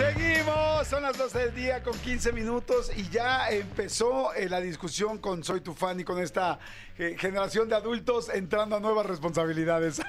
Seguimos, son las 12 del día con 15 minutos y ya empezó eh, la discusión con Soy tu fan y con esta eh, generación de adultos entrando a nuevas responsabilidades.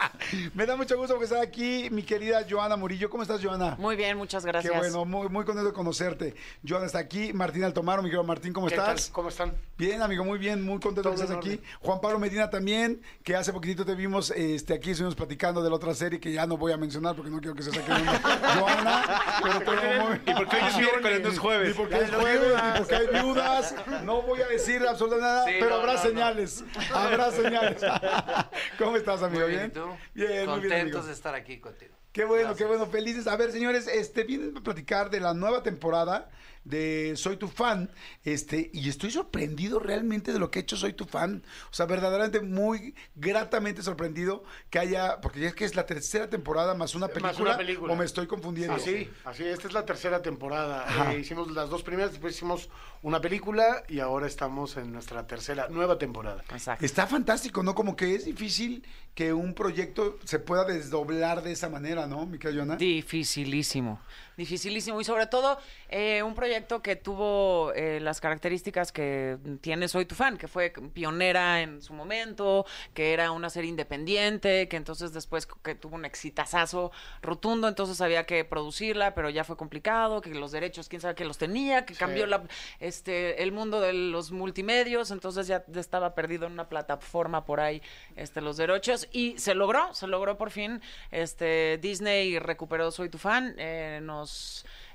Me da mucho gusto que estar aquí mi querida Joana Murillo. ¿Cómo estás, Joana? Muy bien, muchas gracias. Qué bueno, muy, muy contento de conocerte. Joana está aquí, Martín Altomaro, mi querido Martín, ¿cómo ¿Qué estás? tal? ¿Cómo están? Bien, amigo, muy bien, muy contento de que estés aquí. Juan Pablo Medina también, que hace poquitito te vimos este, aquí, estuvimos platicando de la otra serie que ya no voy a mencionar porque no quiero que se saque. Joana, pero todo muy... ¿Y por qué hoy es miércoles, no es jueves? Ni porque es jueves, ni porque hay viudas. No voy a decir absolutamente nada, Sí, pero no, habrá no, no. señales. Habrá señales. ¿Cómo estás, amigo? Muy bien, ¿Bien? ¿y tú? Bien, muy bien, Contentos amigo. de estar aquí contigo. Qué bueno, Gracias. qué bueno, felices. A ver, señores, este, vienen a platicar de la nueva temporada de Soy tu fan, este, y estoy sorprendido realmente de lo que ha hecho Soy tu fan. O sea, verdaderamente muy gratamente sorprendido que haya, porque es que es la tercera temporada más una Más película, una película. o me estoy confundiendo. Así, así, esta es la tercera temporada. Eh, hicimos las dos primeras, después hicimos una película y ahora estamos en nuestra tercera, nueva temporada. Exacto. Está fantástico, ¿no? Como que es difícil que un proyecto se pueda desdoblar de esa manera, ¿no, mi Joana? Dificilísimo, dificilísimo. Y sobre todo, eh, un proyecto que tuvo eh, las características que tiene Soy tu fan, que fue pionera en su momento, que era una serie independiente, que entonces después que tuvo un exitazazo rotundo, entonces había que producirla, pero ya fue complicado, que los derechos, quién sabe que los tenía, que cambió la, este, el mundo de los multimedios, entonces ya estaba perdido en una plataforma por ahí este, los derechos y se logró, se logró por fin. Este, Disney recuperó Soy tu fan, eh, nos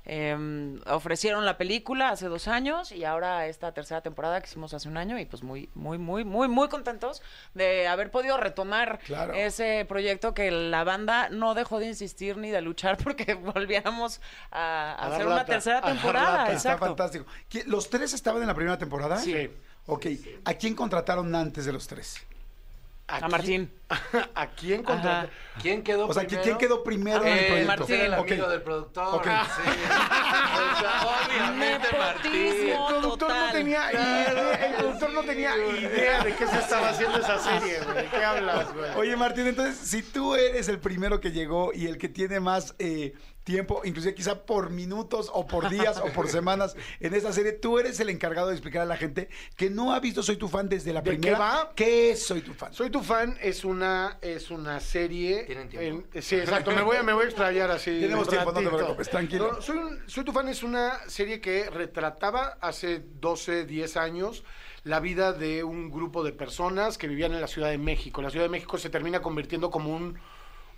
eh, ofrecieron la película hace dos años y ahora esta tercera temporada que hicimos hace un año y pues muy, muy, muy, muy, muy contentos de haber podido retomar Claro. ese proyecto que la banda no dejó de insistir ni de luchar porque volviéramos a, hacer una tercera temporada. Está fantástico. ¿Qui- ¿Los tres estaban en la primera temporada? Sí. Ok. ¿A quién contrataron antes de los tres? A Martín. ¿A quién contrata? Ajá. ¿Quién quedó O sea, primero? ¿quién quedó primero en el Eh, proyecto? Martín, el amigo del productor. Sí. O sea, obviamente Martín. El productor no tenía idea, el productor no tenía idea de qué se estaba haciendo esa serie, güey. ¿De qué hablas, güey? Oye, Martín, entonces, si tú eres el primero que llegó y el que tiene más eh, tiempo, inclusive quizá por minutos o por días o por semanas en esta serie, tú eres el encargado de explicar a la gente que no ha visto Soy tu fan desde la ¿De primera. qué va? ¿Qué es Soy tu fan? Soy tu fan es una es una serie. ¿Tienen tiempo? en- sí, exacto. Me voy a me voy a explayar así. Tenemos un tiempo, no te preocupes, tranquilo. No, soy, un- soy tu fan es una serie que retrataba hace 12, 10 años la vida de un grupo de personas que vivían en la Ciudad de México. La Ciudad de México se termina convirtiendo como un,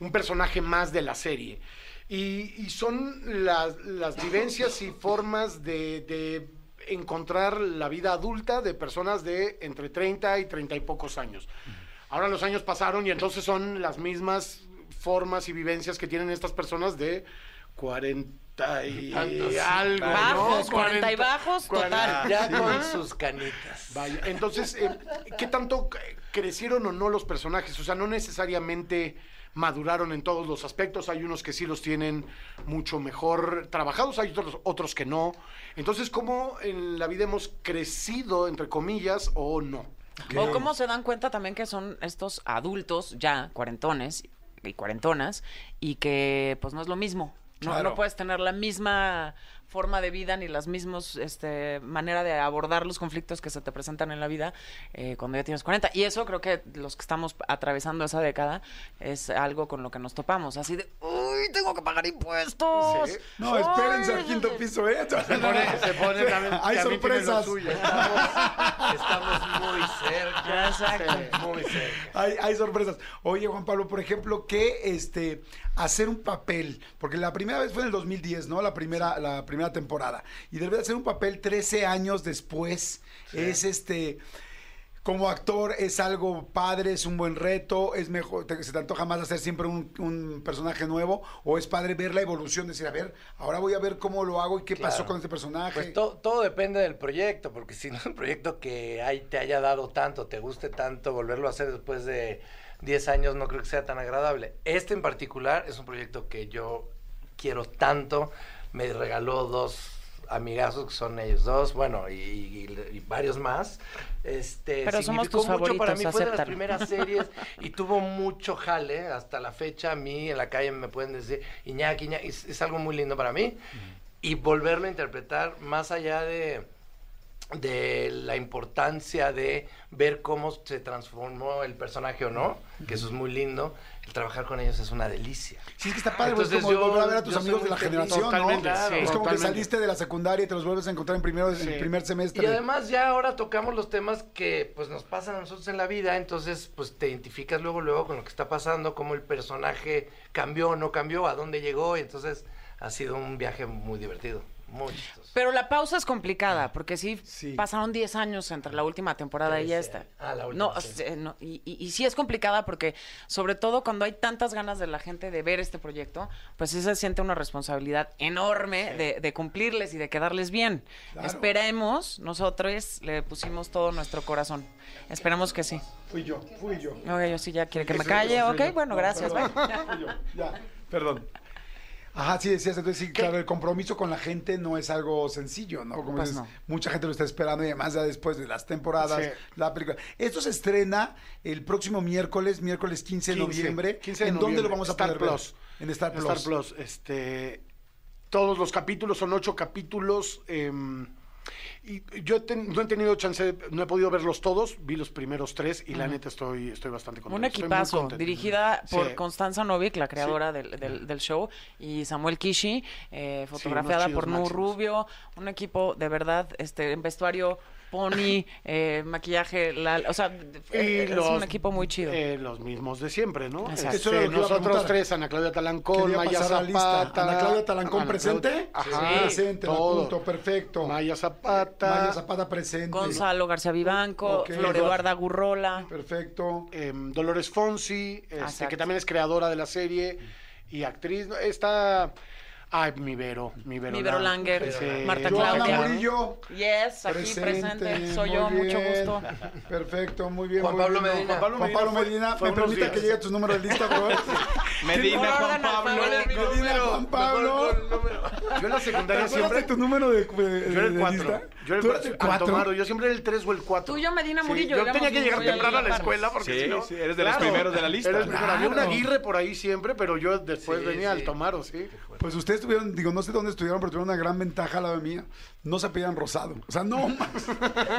un personaje más de la serie. Y, y son las, las vivencias y formas de, de encontrar la vida adulta de personas de entre 30 y 30 y pocos años. Ahora los años pasaron y entonces son las mismas formas y vivencias que tienen estas personas de 40 y Tantos. algo. ¿no? Bajos, 40 y bajos, total. Ya Sí. con sus canitas. Vaya, entonces, eh, ¿qué tanto crecieron o no los personajes? O sea, no necesariamente maduraron en todos los aspectos. Hay unos que sí los tienen mucho mejor trabajados, hay otros, otros que no. Entonces, ¿cómo en la vida hemos crecido, entre comillas, o no? O cómo se dan cuenta también que son estos adultos ya, cuarentones y cuarentonas, y que pues no es lo mismo. No, Claro. no puedes tener la misma forma de vida ni las mismas este, manera de abordar los conflictos que se te presentan en la vida eh, cuando ya tienes 40. Y eso creo que los que estamos atravesando esa década es algo con lo que nos topamos. Así de, uy, tengo que pagar impuestos. Sí. No, espérense al quinto piso, ¿eh? Se pone, se pone también. Hay sorpresas. Estamos muy cerca. Exacto. Muy cerca. Hay, hay sorpresas. Oye, Juan Pablo, por ejemplo, que este hacer un papel, porque la primera vez fue en el 2010, ¿no? La primera, la primera temporada. Y debe de hacer un papel 13 años después. Es este. Como actor es algo padre, es un buen reto, es mejor, te- se te antoja más hacer siempre un, un personaje nuevo, o es padre ver la evolución, decir, a ver, ahora voy a ver cómo lo hago y qué pasó con este personaje. Pues to- todo depende del proyecto, porque si no el proyecto que hay, te haya dado tanto, te guste tanto, volverlo a hacer después de 10 años no creo que sea tan agradable. Este en particular es un proyecto que yo quiero tanto, me regaló dos amigazos que son ellos dos, bueno, y, y- y varios más. Este, Pero somos tus mucho para favoritos, mí, fue de las primeras series y tuvo mucho jale hasta la fecha. A mí en la calle me pueden decir, Iñaki, Iñaki, es, es algo muy lindo para mí. Y volverlo a interpretar más allá de de la importancia de ver cómo se transformó el personaje o no, que eso es muy lindo. El trabajar con ellos es una delicia. Sí, es que está padre, Entonces como yo- volver a ver a tus amigos de la feliz. generación, Totalmente, ¿no? sí, es como que saliste de la secundaria y te los vuelves a encontrar en, primero, en Sí. el primer semestre. Y además ya ahora tocamos los temas que pues nos pasan a nosotros en la vida, entonces pues te identificas luego luego con lo que está pasando, cómo el personaje cambió o no cambió, a dónde llegó, y entonces ha sido un viaje muy divertido, muy chistoso. Pero la pausa es complicada, porque sí, Sí. pasaron 10 años entre la última temporada y esta. Ah, la última, No, sí. y, y- y sí es complicada porque, sobre todo cuando hay tantas ganas de la gente de ver este proyecto, pues sí se siente una responsabilidad enorme de, de cumplirles y de quedarles bien. Claro. Esperemos, nosotros le pusimos todo nuestro corazón. Esperamos que sí. Fui yo, fui yo. Oye, yo sí ya quiere que me calle, sí, ok, bueno, No, gracias. perdón. bye. Fui yo, ya, perdón. Ajá, sí decías, entonces sí, claro, el compromiso con la gente no es algo sencillo, ¿no? Como Pues dices, no. mucha gente lo está esperando y además ya después de las temporadas, Sí. la película. Esto se estrena el próximo miércoles, miércoles 15 de 15, noviembre. 15 de ¿En dónde lo vamos a Star poder ver? Plus. En Star Plus. Star Plus. Este, todos los capítulos son ocho capítulos. em, y yo ten- no he tenido chance, de- no he podido verlos todos. Vi los primeros tres y la neta estoy, estoy bastante contento. Un equipazo, dirigida por Sí. Constanza Novik, la creadora del, del- del show, y Samuel Kishi, eh, fotografiada por Nu. Rubio, un equipo de verdad, este, en vestuario, pony, eh, maquillaje, la- o sea, eh, es un equipo muy chido. eh, los mismos de siempre, ¿no? Exacto. Eso era lo que nosotros tres, Ana Claudia Talancón, Maya. Zapata. Ana Claudia Talancón Ana presente. Claudia- Ajá, Sí. presente, apunto, perfecto. Maya Zapata. Maya Zapata presente. Gonzalo García Vivanco, Ok. Flor Eduarda Gurrola. Perfecto. em, Dolores Fonsi, este, que también es creadora de la serie y actriz. Está. Ay, mi Vero. Mi Vero, Mi Vero Lang. Langer. Marta Joana Claudia. Murillo. Yes, aquí presente, soy yo, mucho gusto. Perfecto, muy bien. Juan Pablo. Medina. Juan Pablo Medina, Juan Pablo Medina. fue ¿me permita días. que llegue tu número de lista, por favor? Medina, Juan Pablo. Medina, Juan Pablo. Yo en la secundaria ¿Te acuerdas de siempre. tu número de, de- Yo era el 4. lista? Yo era ¿Tú el eras el 4. 4? Yo siempre era el 3 o el 4. Tú y yo, Medina Murillo. yo tenía que llegar temprano a la escuela porque Sí, si no. sí, eres de los primeros de la lista. Primero. Había un. Aguirre por ahí siempre, pero yo después Sí, venía sí. al Tomaro, sí. Pues ustedes tuvieron, digo, no sé dónde estudiaron, pero tuvieron una gran ventaja a la mía. No se apellidan Rosado. O sea, no más.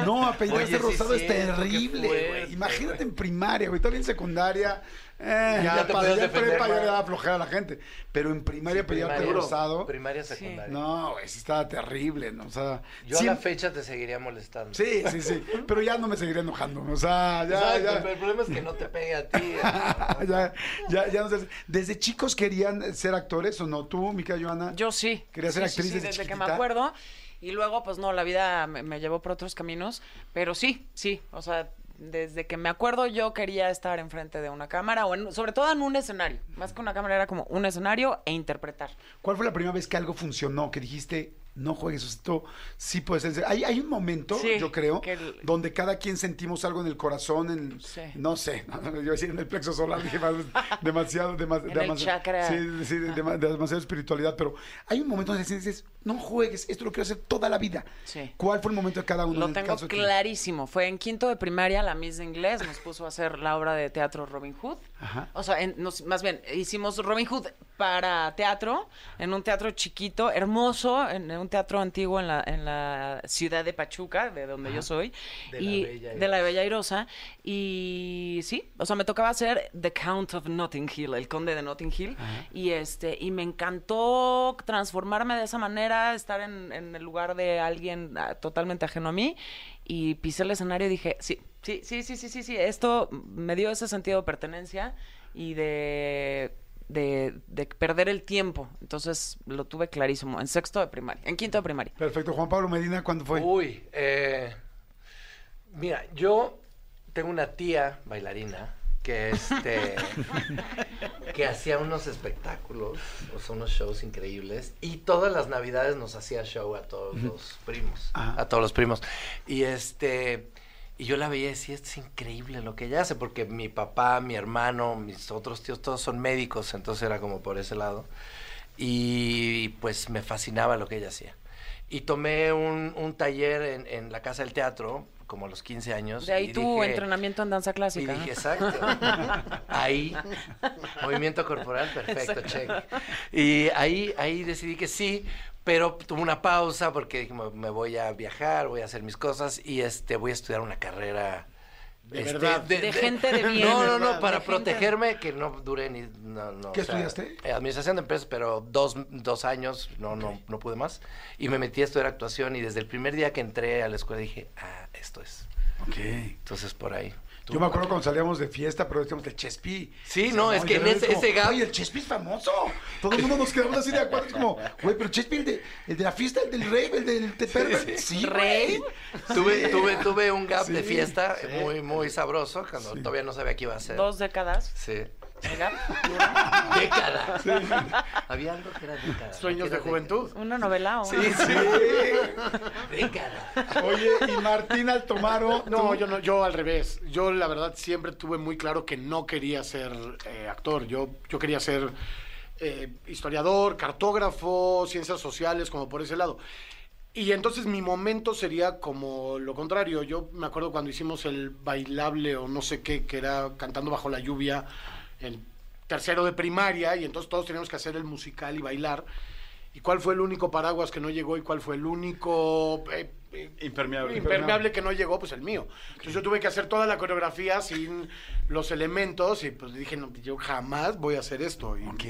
No, apellidarse Rosado es terrible, güey. Imagínate en primaria, güey. Todavía en secundaria. Eh, Ya ya, te para ya en prepa ya más. le daba flojera a la gente. Pero en primaria apellidarte Primaria, Rosado. primaria, secundaria. No, güey, sí estaba terrible, ¿no? O sea, Yo a sí- la fecha te seguiría molestando. Sí, sí, sí. Pero ya no me seguiría enojando. O sea, ya, Exacto, ya. pero el problema es que no te pegue a ti. ya, ya, ya no sé. ¿Desde chicos querían ser actores o no? ¿Tú, Mica Joana? Yo sí. ¿Querías ser Sí, actriz sí, sí, desde desde que me acuerdo. Y luego, pues no, la vida me, me llevó por otros caminos. Pero sí, sí. O sea, desde que me acuerdo yo quería estar enfrente de una cámara o en- sobre todo en un escenario. Más que una cámara era como un escenario e interpretar. ¿Cuál fue la primera vez que algo funcionó? Que dijiste, no juegues, esto sí puede ser. Hay, hay un momento, Sí, yo creo, el- donde cada quien sentimos algo en el corazón, en, Sí. no sé, yo iba a decir en el plexo solar, dije demasiado, el demasiado, chakra. sí, sí, de- dema- demasiada espiritualidad, pero hay un momento donde dices, no juegues, esto lo quiero hacer toda la vida. ¿Cuál fue el momento de cada uno? Lo en tengo caso clarísimo. Fue en quinto de primaria, la Miss de Inglés nos puso a hacer la obra de teatro Robin Hood. Ajá. O sea, en- nos- más bien, hicimos Robin Hood para teatro, en un teatro chiquito, hermoso, en, un teatro antiguo en la, en la ciudad de Pachuca, de donde yo soy. De la Bella de la Bella Airosa. Y sí, o sea, me tocaba hacer The Count of Notting Hill, el conde de Notting Hill. Y este, y me encantó transformarme de esa manera, estar en, en el lugar de alguien ah, totalmente ajeno a mí. Y pisé el escenario y dije, sí, sí, sí, sí, sí, sí, sí. Esto me dio ese sentido de pertenencia y de, de, de perder el tiempo. Entonces lo tuve clarísimo, en sexto de primaria, en quinto de primaria. Perfecto. Juan Pablo Medina, ¿cuándo fue? Uy, eh, mira, yo tengo una tía bailarina que este que hacía unos espectáculos, o sea, unos shows increíbles y todas las navidades nos hacía show a todos los primos, Ajá. a todos los primos. Y este y yo la veía y decía, "Esto es increíble lo que ella hace porque mi papá, mi hermano, mis otros tíos todos son médicos, entonces era como por ese lado. Y pues me fascinaba lo que ella hacía. y tomé un, un taller en, en la Casa del Teatro, como a los 15 años. De ahí y tu dije- entrenamiento en danza Y clásica. dije, exacto. Ahí, movimiento corporal, perfecto, check. Y ahí, ahí decidí que sí, pero tuve una pausa porque dije, me voy a viajar, voy a hacer mis cosas y este voy a estudiar una carrera. De este, verdad. De gente de bien. No, no, De no, para gente- protegerme que no dure ni... No, no, ¿Qué o sea, estudiaste? eh, administración de empresas, pero dos, dos años, no, no, no pude más. Y me metí a estudiar actuación y desde el primer día que entré a la escuela dije, ah, esto es. Ok. Entonces por ahí. Yo me acuerdo cuando salíamos de fiesta, pero decíamos del Chespi. Sí, O sea, no, es que de en ese- como, ese gap- Oye, el Chespi es famoso. Todo el mundo nos quedamos así de acuerdo. Es como, güey, pero Chespi, el de, el de la fiesta, el del rave, el del te perver- Sí, ¿Rave? güey. Tuve, Sí. tuve, tuve un gap de Sí, fiesta muy, muy sabroso cuando todavía no sabía qué iba a hacer. Dos décadas. Sí. Oiga, Década. Había algo que era década. Sueños de era juventud. Una novela o Sí, una- sí. Década. Oye, y Martín Altomaro. No, tú- yo no, yo al revés. Yo la verdad siempre tuve muy claro que no quería ser eh, actor. Yo, yo quería ser eh, historiador, cartógrafo, ciencias sociales, como por ese lado. Y entonces mi momento sería como lo contrario. Yo me acuerdo cuando hicimos el bailable o no sé qué, que era cantando bajo la lluvia, en tercero de primaria, y entonces todos teníamos que hacer el musical y bailar. ¿Y cuál fue el único paraguas que no llegó y cuál fue el único eh, eh, Impermeable. impermeable que no llegó? Pues el mío. Entonces yo tuve que hacer toda la coreografía sin los elementos y pues dije, no, yo jamás voy a hacer esto. Y, Ok.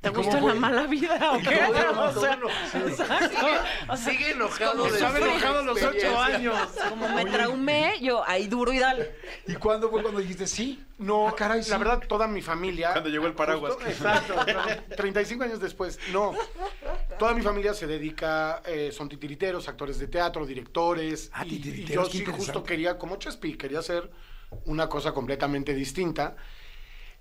¿Te ¿Y cómo gusta la mala vida o qué? O sea, exacto. Sigue enojado de estaba enojado a los ocho años. Como me traumé, yo ahí duro y dale. ¿Y cuándo fue cuando dijiste sí? No, Ah, caray, sí. la verdad, toda mi familia. Cuando llegó el paraguas. Justo, exacto, 35 años después. No, toda mi familia se dedica, eh, son titiriteros, actores de teatro, directores. Ah, y- y, titiriteros, yo sí justo quería, como Chespi, quería hacer una cosa completamente distinta.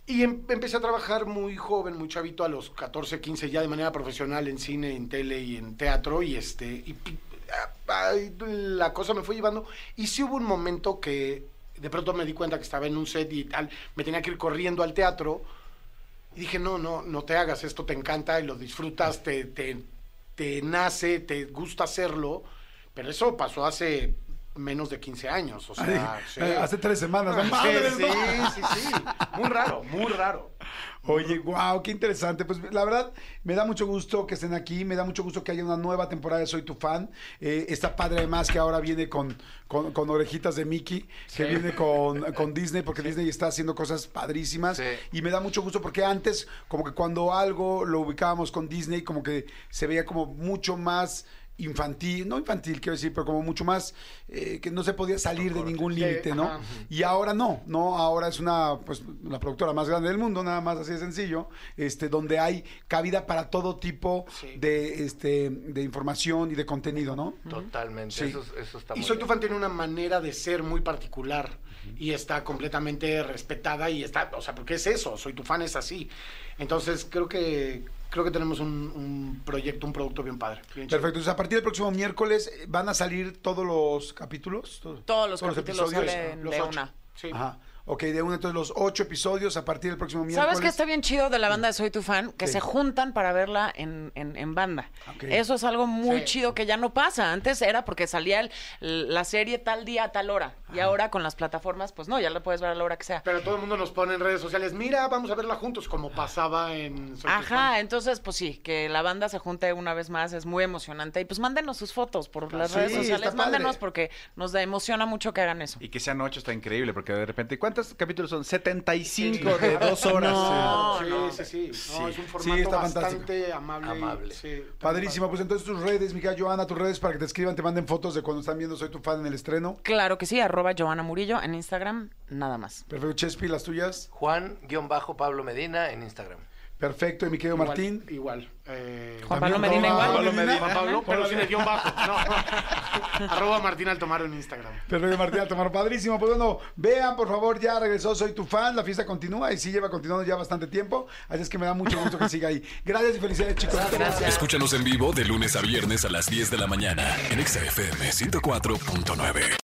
Y em- empecé a trabajar muy joven, muy chavito, a los 14, 15, ya de manera profesional en cine, en tele y en teatro. Y este y, la cosa me fue llevando. Y sí hubo un momento que de pronto me di cuenta que estaba en un set y tal, me tenía que ir corriendo al teatro. Y dije, no, no, no te hagas, esto te encanta y lo disfrutas, te, te, te nace, te gusta hacerlo. Pero eso pasó hace menos de 15 años. O sea, Ay, sí. eh, Hace tres semanas. no Sí, sí, ¿no? sí, sí. Muy raro, muy raro. Oye, wow, qué interesante. Pues la verdad, me da mucho gusto que estén aquí, me da mucho gusto que haya una nueva temporada de Soy tu fan. Eh, está padre además que ahora viene con, con, con orejitas de Mickey, que viene con, con Disney, porque Disney está haciendo cosas padrísimas. Y me da mucho gusto porque antes, como que cuando algo lo ubicábamos con Disney, como que se veía como mucho más infantil, no infantil quiero decir, pero como mucho más eh, que no se podía salir de ningún Sí, límite, ¿no? ajá. Y ahora no, no, ahora es una, pues, la productora más grande del mundo, nada más así de sencillo, este, donde hay cabida para todo tipo Sí. de, este, de información y de contenido, ¿no? Totalmente, Sí. eso, eso está Y muy Soy tu bien. fan tiene una manera de ser muy particular y está completamente respetada y está, o sea, porque es eso, Soy tu fan es así. Entonces creo que creo que tenemos un, un proyecto, un producto bien padre. bien. Perfecto, entonces a partir del próximo miércoles van a salir todos los capítulos. Todo- Todos los capítulos episodios. salen Los de ocho. una. Sí. Ajá. Ok, de uno, entonces los ocho episodios a partir del próximo miércoles. ¿Sabes qué está bien chido de la banda de Soy Tu Fan? Que se juntan para verla en, en, en banda. Eso es algo muy Sí. chido que ya no pasa. Antes era porque salía el- la serie tal día a tal hora. Y ahora con las plataformas, pues no, ya la puedes ver a la hora que sea. Pero todo el mundo nos pone en redes sociales, mira, vamos a verla juntos, como pasaba en Soy tu Ajá, fan. entonces pues sí, que la banda se junte una vez más es muy emocionante. Y pues mándenos sus fotos por las Sí, redes sociales. Mándenos porque nos da, emociona mucho que hagan eso. Y que sean ocho está increíble, porque de repente, ¿cuántos capítulos son? 75 de dos horas. No, sí, no. sí, sí, No, es un Sí, formato está bastante amable. Amable. sí. Padrísimo, pues entonces tus redes, Mica Joana, tus redes para que te escriban, te manden fotos de cuando están viendo Soy tu fan en el estreno. Claro que sí, arroba Joana Murillo en Instagram, nada más. Perfecto, Chespi, las tuyas. Juan-Pablo Medina en Instagram. Perfecto, y mi querido Igual, Martín. Igual. eh, Juan Pablo Medina igual. Pablo Medina. Juan Pablo, pero sin el guion bajo. No. Arroba Martín Altomaro en Instagram. Perfecto, Martín Altomaro, padrísimo. Pues bueno, vean, por favor, ya regresó Soy tu fan, la fiesta continúa y sí lleva continuando ya bastante tiempo, así es que me da mucho gusto que siga ahí. Gracias y felicidades, chicos. Gracias. Escúchanos en vivo de lunes a viernes a las 10 de la mañana en Exa FM 104.9.